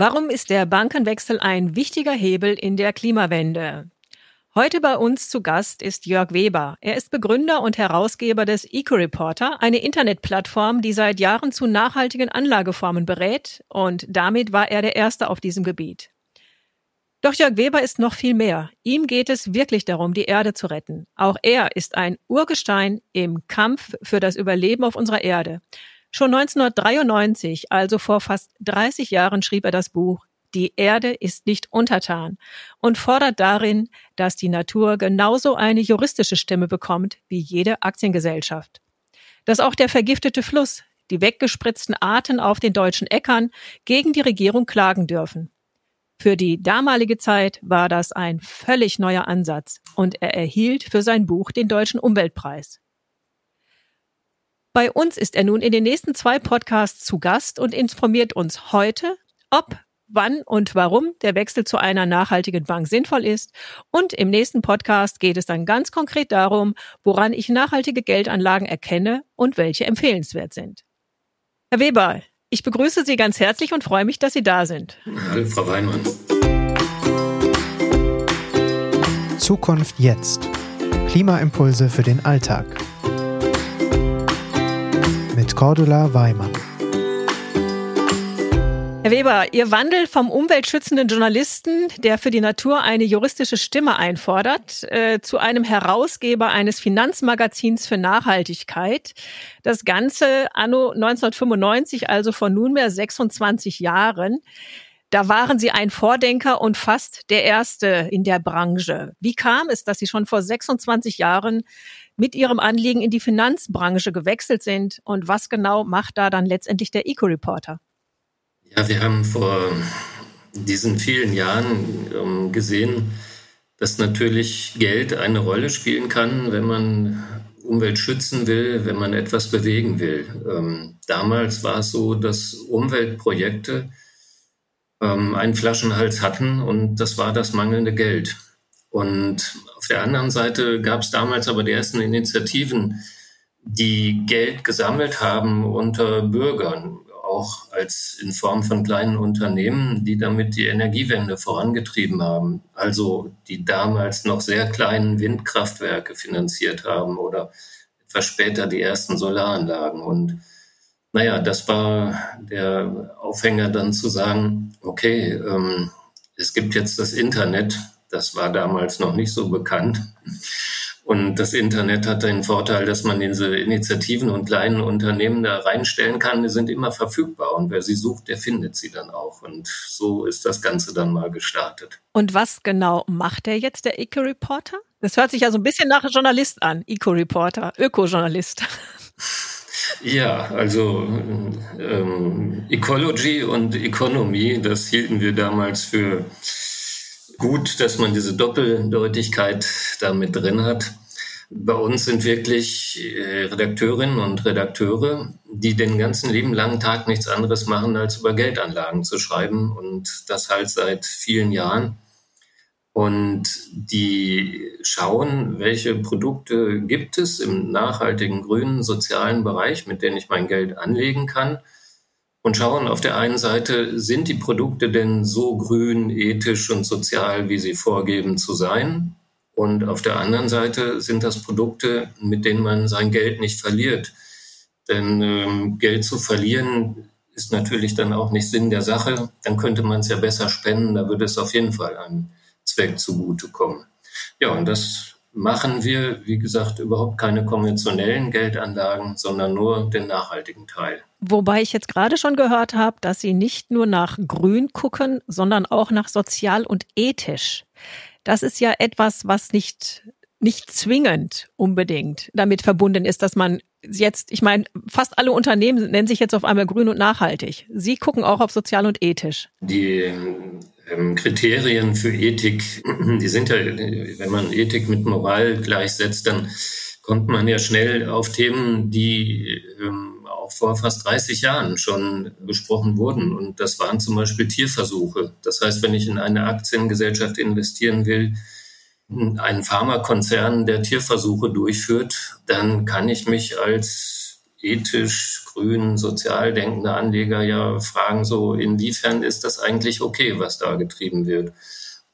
Warum ist der Bankenwechsel ein wichtiger Hebel in der Klimawende? Heute bei uns zu Gast ist Jörg Weber. Er ist Begründer und Herausgeber des EcoReporter, eine Internetplattform, die seit Jahren zu nachhaltigen Anlageformen berät und damit war er der Erste auf diesem Gebiet. Doch Jörg Weber ist noch viel mehr. Ihm geht es wirklich darum, die Erde zu retten. Auch er ist ein Urgestein im Kampf für das Überleben auf unserer Erde. Schon 1993, also vor fast 30 Jahren, schrieb er das Buch Die Erde ist nicht untertan und fordert darin, dass die Natur genauso eine juristische Stimme bekommt wie jede Aktiengesellschaft. Dass auch der vergiftete Fluss, die weggespritzten Arten auf den deutschen Äckern gegen die Regierung klagen dürfen. Für die damalige Zeit war das ein völlig neuer Ansatz und er erhielt für sein Buch den Deutschen Umweltpreis. Bei uns ist er nun in den nächsten zwei Podcasts zu Gast und informiert uns heute, ob, wann und warum der Wechsel zu einer nachhaltigen Bank sinnvoll ist. Und im nächsten Podcast geht es dann ganz konkret darum, woran ich nachhaltige Geldanlagen erkenne und welche empfehlenswert sind. Herr Weber, ich begrüße Sie ganz herzlich und freue mich, dass Sie da sind. Hallo, Frau Weinmann. Zukunft jetzt. Klimaimpulse für den Alltag Cordula Weimann. Herr Weber, Ihr Wandel vom umweltschützenden Journalisten, der für die Natur eine juristische Stimme einfordert, äh, zu einem Herausgeber eines Finanzmagazins für Nachhaltigkeit. Das Ganze anno 1995, also vor nunmehr 26 Jahren. Da waren Sie ein Vordenker und fast der Erste in der Branche. Wie kam es, dass Sie schon vor 26 Jahren mit ihrem Anliegen in die Finanzbranche gewechselt sind und was genau macht da dann letztendlich der Eco-Reporter? Ja, wir haben vor diesen vielen Jahren ähm, gesehen, dass natürlich Geld eine Rolle spielen kann, wenn man Umwelt schützen will, wenn man etwas bewegen will. Ähm, damals war es so, dass Umweltprojekte ähm, einen Flaschenhals hatten und das war das mangelnde Geld. Und auf der anderen Seite gab es damals aber die ersten Initiativen, die Geld gesammelt haben unter Bürgern, auch als in Form von kleinen Unternehmen, die damit die Energiewende vorangetrieben haben. Also die damals noch sehr kleinen Windkraftwerke finanziert haben oder etwas später die ersten Solaranlagen. Und naja, das war der Aufhänger dann zu sagen, okay, ähm, es gibt jetzt das Internet, das war damals noch nicht so bekannt. Und das Internet hat den Vorteil, dass man diese Initiativen und kleinen Unternehmen da reinstellen kann. Die sind immer verfügbar und wer sie sucht, der findet sie dann auch. Und so ist das Ganze dann mal gestartet. Und was genau macht der jetzt, der Eco-Reporter? Das hört sich ja so ein bisschen nach Journalist an. Eco-Reporter, Öko-Journalist. Ja, also ähm, Ecology und Economy, das hielten wir damals für gut, dass man diese Doppeldeutigkeit da mit drin hat. Bei uns sind wirklich äh, Redakteurinnen und Redakteure, die den ganzen lieben langen Tag nichts anderes machen, als über Geldanlagen zu schreiben und das halt seit vielen Jahren. Und die schauen, welche Produkte gibt es im nachhaltigen, grünen, sozialen Bereich, mit denen ich mein Geld anlegen kann und schauen auf der einen Seite, sind die Produkte denn so grün, ethisch und sozial, wie sie vorgeben zu sein? Und auf der anderen Seite sind das Produkte, mit denen man sein Geld nicht verliert. Denn ähm, Geld zu verlieren ist natürlich dann auch nicht Sinn der Sache. Dann könnte man es ja besser spenden, da würde es auf jeden Fall einem Zweck zugutekommen. Ja, und das machen wir, wie gesagt, überhaupt keine konventionellen Geldanlagen, sondern nur den nachhaltigen Teil. Wobei ich jetzt gerade schon gehört habe, dass Sie nicht nur nach Grün gucken, sondern auch nach sozial und ethisch. Das ist ja etwas, was nicht nicht zwingend unbedingt damit verbunden ist, dass man jetzt, ich meine, fast alle Unternehmen nennen sich jetzt auf einmal grün und nachhaltig. Sie gucken auch auf sozial und ethisch. Die ähm, Kriterien für Ethik, die sind ja, wenn man Ethik mit Moral gleichsetzt, dann kommt man ja schnell auf Themen, die ähm, auch vor fast 30 Jahren schon besprochen wurden. Und das waren zum Beispiel Tierversuche. Das heißt, wenn ich in eine Aktiengesellschaft investieren will, einen Pharmakonzern, der Tierversuche durchführt, dann kann ich mich als ethisch, grün, sozial denkende Anleger ja fragen so, inwiefern ist das eigentlich okay, was da getrieben wird?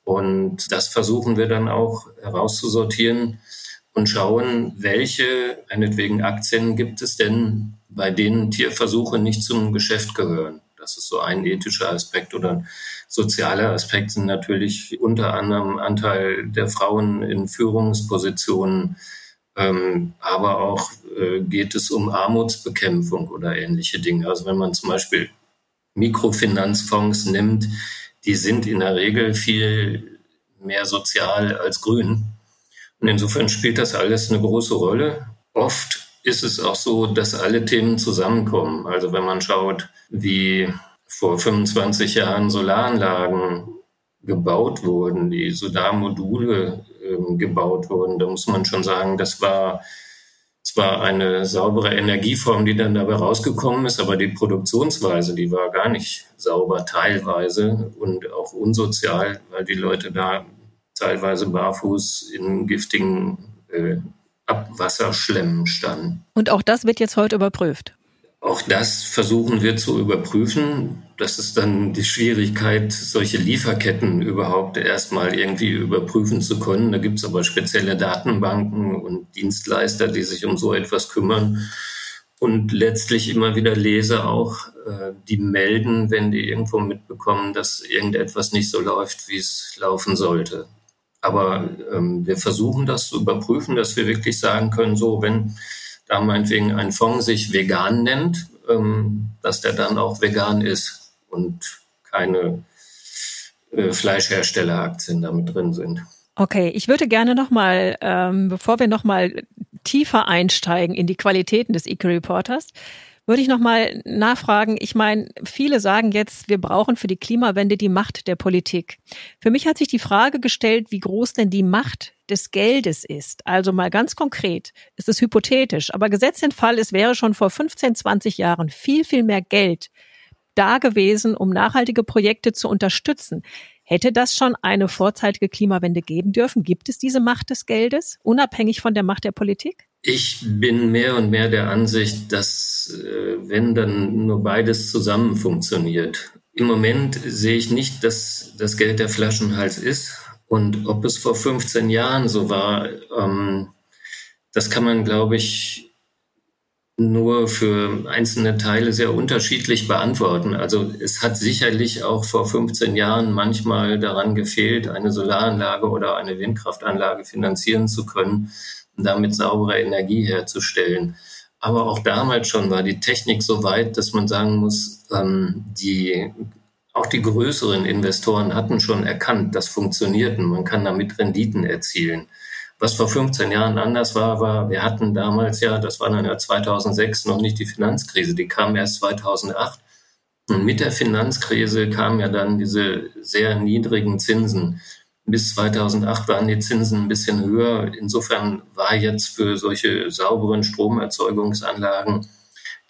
Und das versuchen wir dann auch herauszusortieren und schauen, welche, meinetwegen Aktien gibt es denn, bei denen Tierversuche nicht zum Geschäft gehören. Das ist so ein ethischer Aspekt oder sozialer Aspekt sind natürlich unter anderem Anteil der Frauen in Führungspositionen, ähm, aber auch äh, geht es um Armutsbekämpfung oder ähnliche Dinge. Also wenn man zum Beispiel Mikrofinanzfonds nimmt, die sind in der Regel viel mehr sozial als grün. Und insofern spielt das alles eine große Rolle. Oft ist es auch so, dass alle Themen zusammenkommen. Also wenn man schaut, wie vor 25 Jahren Solaranlagen gebaut wurden, die Solarmodule äh, gebaut wurden, da muss man schon sagen, das war zwar eine saubere Energieform, die dann dabei rausgekommen ist, aber die Produktionsweise, die war gar nicht sauber teilweise und auch unsozial, weil die Leute da teilweise barfuß in giftigen äh, Abwasserschlemmen standen. Und auch das wird jetzt heute überprüft. Auch das versuchen wir zu überprüfen. Das ist dann die Schwierigkeit, solche Lieferketten überhaupt erstmal irgendwie überprüfen zu können. Da gibt es aber spezielle Datenbanken und Dienstleister, die sich um so etwas kümmern. Und letztlich immer wieder Leser auch, äh, die melden, wenn die irgendwo mitbekommen, dass irgendetwas nicht so läuft, wie es laufen sollte. Aber ähm, wir versuchen das zu überprüfen, dass wir wirklich sagen können, so, wenn da meinetwegen ein Fonds sich vegan nennt, ähm, dass der dann auch vegan ist und keine äh, Fleischherstelleraktien damit drin sind. Okay, ich würde gerne nochmal, ähm, bevor wir nochmal tiefer einsteigen in die Qualitäten des Eco-Reporters, würde ich nochmal nachfragen. Ich meine, viele sagen jetzt, wir brauchen für die Klimawende die Macht der Politik. Für mich hat sich die Frage gestellt, wie groß denn die Macht des Geldes ist. Also mal ganz konkret, ist es hypothetisch, aber gesetzt den Fall, es wäre schon vor 15, 20 Jahren viel, viel mehr Geld da gewesen, um nachhaltige Projekte zu unterstützen. Hätte das schon eine vorzeitige Klimawende geben dürfen? Gibt es diese Macht des Geldes, unabhängig von der Macht der Politik? Ich bin mehr und mehr der Ansicht, dass äh, wenn dann nur beides zusammen funktioniert. Im Moment sehe ich nicht, dass das Geld der Flaschenhals ist. Und ob es vor 15 Jahren so war, ähm, das kann man, glaube ich, nur für einzelne Teile sehr unterschiedlich beantworten. Also es hat sicherlich auch vor 15 Jahren manchmal daran gefehlt, eine Solaranlage oder eine Windkraftanlage finanzieren zu können damit saubere Energie herzustellen. Aber auch damals schon war die Technik so weit, dass man sagen muss, ähm, die, auch die größeren Investoren hatten schon erkannt, das funktioniert und man kann damit Renditen erzielen. Was vor 15 Jahren anders war, war, wir hatten damals ja, das war dann ja 2006 noch nicht die Finanzkrise, die kam erst 2008. Und mit der Finanzkrise kamen ja dann diese sehr niedrigen Zinsen. Bis 2008 waren die Zinsen ein bisschen höher. Insofern war jetzt für solche sauberen Stromerzeugungsanlagen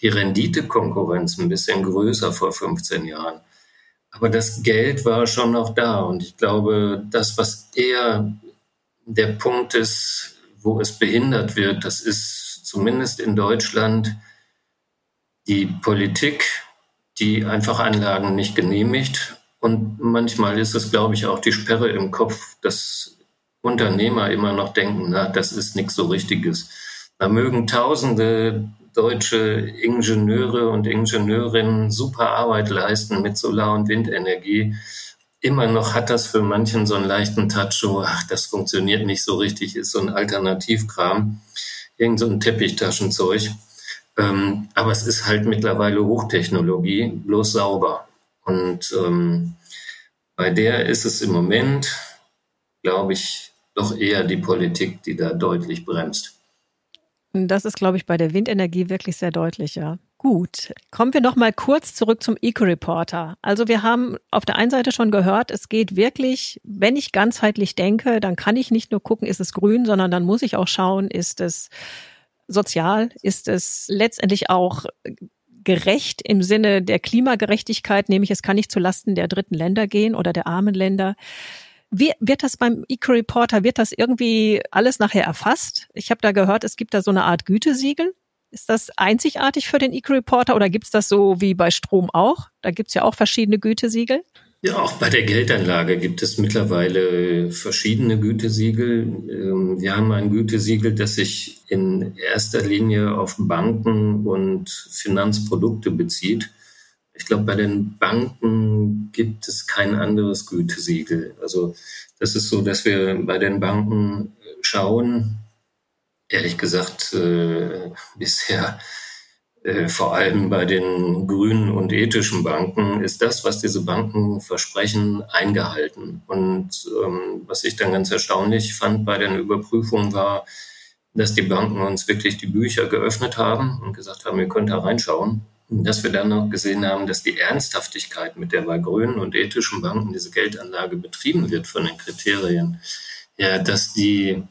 die Renditekonkurrenz ein bisschen größer vor 15 Jahren. Aber das Geld war schon noch da. Und ich glaube, das, was eher der Punkt ist, wo es behindert wird, das ist zumindest in Deutschland die Politik, die einfach Anlagen nicht genehmigt und manchmal ist es, glaube ich, auch die Sperre im Kopf, dass Unternehmer immer noch denken, na, das ist nichts so Richtiges. Da mögen tausende deutsche Ingenieure und Ingenieurinnen super Arbeit leisten mit Solar- und Windenergie. Immer noch hat das für manchen so einen leichten Touch, so, ach, das funktioniert nicht so richtig, ist so ein Alternativkram, irgend so ein Teppichtaschenzeug. Ähm, aber es ist halt mittlerweile Hochtechnologie, bloß sauber. Und ähm, bei der ist es im Moment, glaube ich, doch eher die Politik, die da deutlich bremst. Das ist, glaube ich, bei der Windenergie wirklich sehr deutlich, ja. Gut, kommen wir noch mal kurz zurück zum Eco-Reporter. Also wir haben auf der einen Seite schon gehört, es geht wirklich, wenn ich ganzheitlich denke, dann kann ich nicht nur gucken, ist es grün, sondern dann muss ich auch schauen, ist es sozial, ist es letztendlich auch gerecht im Sinne der Klimagerechtigkeit, nämlich es kann nicht zulasten der dritten Länder gehen oder der armen Länder. Wie wird das beim Eco-Reporter, wird das irgendwie alles nachher erfasst? Ich habe da gehört, es gibt da so eine Art Gütesiegel. Ist das einzigartig für den Eco-Reporter oder gibt es das so wie bei Strom auch? Da gibt es ja auch verschiedene Gütesiegel. Ja, auch bei der Geldanlage gibt es mittlerweile verschiedene Gütesiegel. Ähm, wir haben ein Gütesiegel, das sich in erster Linie auf Banken und Finanzprodukte bezieht. Ich glaube, bei den Banken gibt es kein anderes Gütesiegel. Also das ist so, dass wir bei den Banken schauen. Ehrlich gesagt, äh, bisher äh, vor allem bei den grünen und ethischen Banken ist das, was diese Banken versprechen, eingehalten. Und ähm, was ich dann ganz erstaunlich fand bei den Überprüfungen war, dass die Banken uns wirklich die Bücher geöffnet haben und gesagt haben, ihr könnt da reinschauen. Dass wir dann noch gesehen haben, dass die Ernsthaftigkeit, mit der bei grünen und ethischen Banken diese Geldanlage betrieben wird von den Kriterien, ja, dass die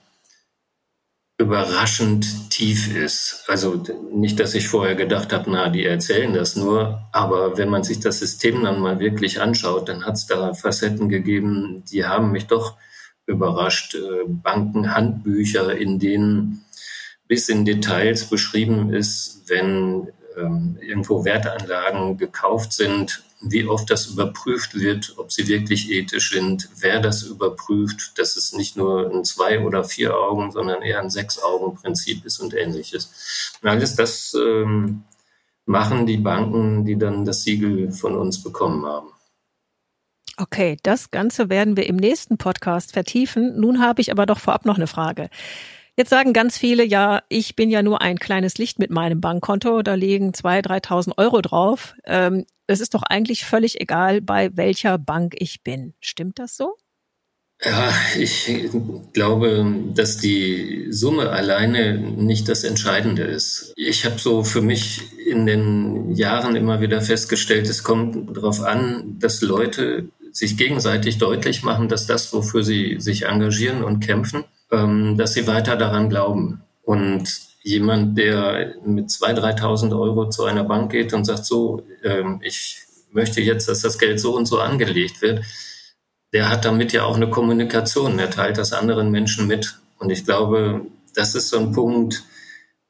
überraschend tief ist. Also nicht, dass ich vorher gedacht habe, na, die erzählen das nur, aber wenn man sich das System dann mal wirklich anschaut, dann hat es da Facetten gegeben, die haben mich doch überrascht. Äh, Banken, Handbücher, in denen bis in Details beschrieben ist, wenn ähm, irgendwo Wertanlagen gekauft sind, wie oft das überprüft wird, ob sie wirklich ethisch sind, wer das überprüft, dass es nicht nur ein Zwei- oder Vier-Augen, sondern eher ein Sechs-Augen-Prinzip ist und ähnliches. Und alles das ähm, machen die Banken, die dann das Siegel von uns bekommen haben. Okay, das Ganze werden wir im nächsten Podcast vertiefen. Nun habe ich aber doch vorab noch eine Frage. Jetzt sagen ganz viele, ja, ich bin ja nur ein kleines Licht mit meinem Bankkonto, da liegen 2.000, 3.000 Euro drauf. Ähm, es ist doch eigentlich völlig egal, bei welcher Bank ich bin. Stimmt das so? Ja, ich glaube, dass die Summe alleine nicht das Entscheidende ist. Ich habe so für mich in den Jahren immer wieder festgestellt, es kommt darauf an, dass Leute sich gegenseitig deutlich machen, dass das, wofür sie sich engagieren und kämpfen, ähm, dass sie weiter daran glauben. Und jemand, der mit 2.000, 3.000 Euro zu einer Bank geht und sagt, so, ähm, ich möchte jetzt, dass das Geld so und so angelegt wird, der hat damit ja auch eine Kommunikation. Er teilt das anderen Menschen mit. Und ich glaube, das ist so ein Punkt,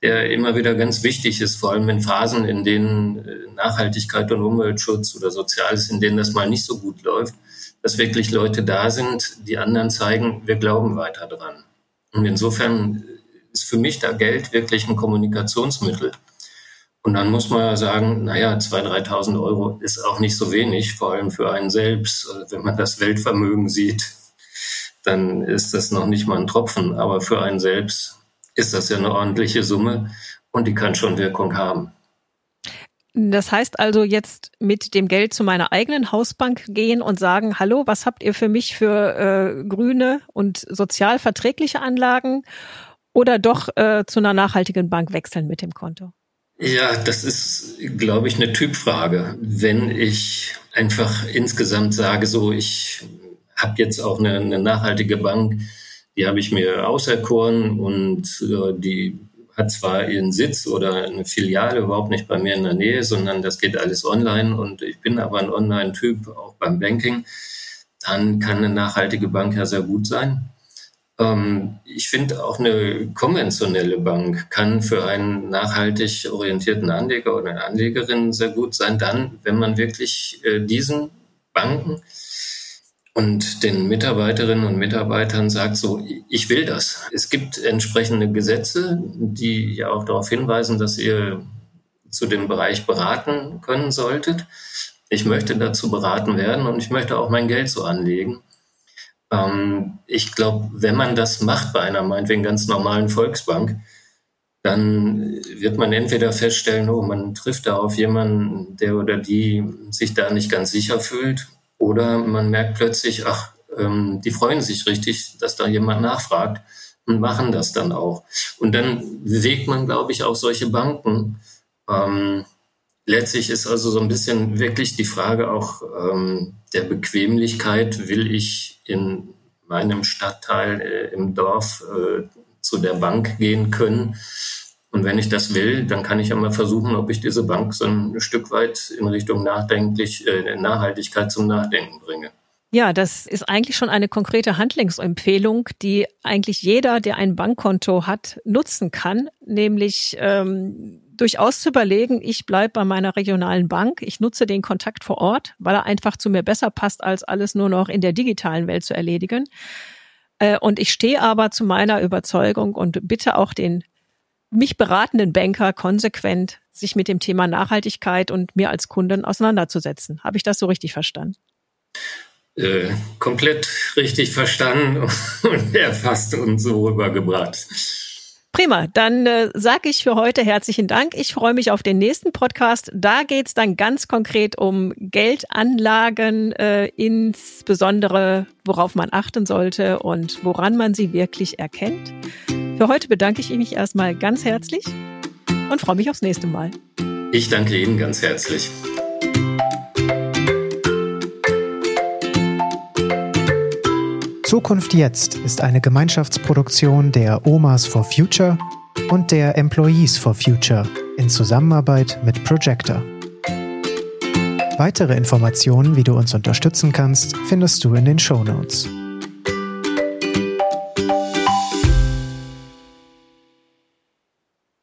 der immer wieder ganz wichtig ist, vor allem in Phasen, in denen äh, Nachhaltigkeit und Umweltschutz oder Soziales, in denen das mal nicht so gut läuft, dass wirklich Leute da sind, die anderen zeigen, wir glauben weiter dran. Und insofern ist für mich da Geld wirklich ein Kommunikationsmittel. Und dann muss man ja sagen, naja, 2.000, 3.000 Euro ist auch nicht so wenig, vor allem für einen selbst. Wenn man das Weltvermögen sieht, dann ist das noch nicht mal ein Tropfen. Aber für einen selbst ist das ja eine ordentliche Summe und die kann schon Wirkung haben. Das heißt also jetzt mit dem Geld zu meiner eigenen Hausbank gehen und sagen, hallo, was habt ihr für mich für äh, grüne und sozial verträgliche Anlagen? Oder doch äh, zu einer nachhaltigen Bank wechseln mit dem Konto? Ja, das ist, glaube ich, eine Typfrage. Wenn ich einfach insgesamt sage, so, ich habe jetzt auch eine, eine nachhaltige Bank, die habe ich mir auserkoren und äh, die hat zwar ihren Sitz oder eine Filiale überhaupt nicht bei mir in der Nähe, sondern das geht alles online und ich bin aber ein Online-Typ, auch beim Banking, dann kann eine nachhaltige Bank ja sehr gut sein. Ähm, ich finde auch eine konventionelle Bank kann für einen nachhaltig orientierten Anleger oder eine Anlegerin sehr gut sein, dann, wenn man wirklich äh, diesen Banken und den Mitarbeiterinnen und Mitarbeitern sagt so, ich will das. Es gibt entsprechende Gesetze, die ja auch darauf hinweisen, dass ihr zu dem Bereich beraten können solltet. Ich möchte dazu beraten werden und ich möchte auch mein Geld so anlegen. Ähm, ich glaube, wenn man das macht bei einer meinetwegen ganz normalen Volksbank, dann wird man entweder feststellen, oh, man trifft da auf jemanden, der oder die sich da nicht ganz sicher fühlt oder man merkt plötzlich, ach, ähm, die freuen sich richtig, dass da jemand nachfragt und machen das dann auch. Und dann bewegt man, glaube ich, auch solche Banken. Ähm, letztlich ist also so ein bisschen wirklich die Frage auch ähm, der Bequemlichkeit. Will ich in meinem Stadtteil äh, im Dorf äh, zu der Bank gehen können? Und wenn ich das will, dann kann ich ja mal versuchen, ob ich diese Bank so ein Stück weit in Richtung nachdenklich, äh, Nachhaltigkeit zum Nachdenken bringe. Ja, das ist eigentlich schon eine konkrete Handlungsempfehlung, die eigentlich jeder, der ein Bankkonto hat, nutzen kann, nämlich ähm, durchaus zu überlegen, ich bleibe bei meiner regionalen Bank, ich nutze den Kontakt vor Ort, weil er einfach zu mir besser passt, als alles nur noch in der digitalen Welt zu erledigen. Äh, und ich stehe aber zu meiner Überzeugung und bitte auch den mich beratenden Banker konsequent sich mit dem Thema Nachhaltigkeit und mir als Kunden auseinanderzusetzen. Habe ich das so richtig verstanden? Äh, komplett richtig verstanden und erfasst und so rübergebracht. Prima, dann äh, sage ich für heute herzlichen Dank. Ich freue mich auf den nächsten Podcast. Da geht's dann ganz konkret um Geldanlagen, äh, insbesondere worauf man achten sollte und woran man sie wirklich erkennt. Für heute bedanke ich mich erstmal ganz herzlich und freue mich aufs nächste Mal. Ich danke Ihnen ganz herzlich. Zukunft jetzt ist eine Gemeinschaftsproduktion der Omas for Future und der Employees for Future in Zusammenarbeit mit Projector. Weitere Informationen, wie du uns unterstützen kannst, findest du in den Show Notes.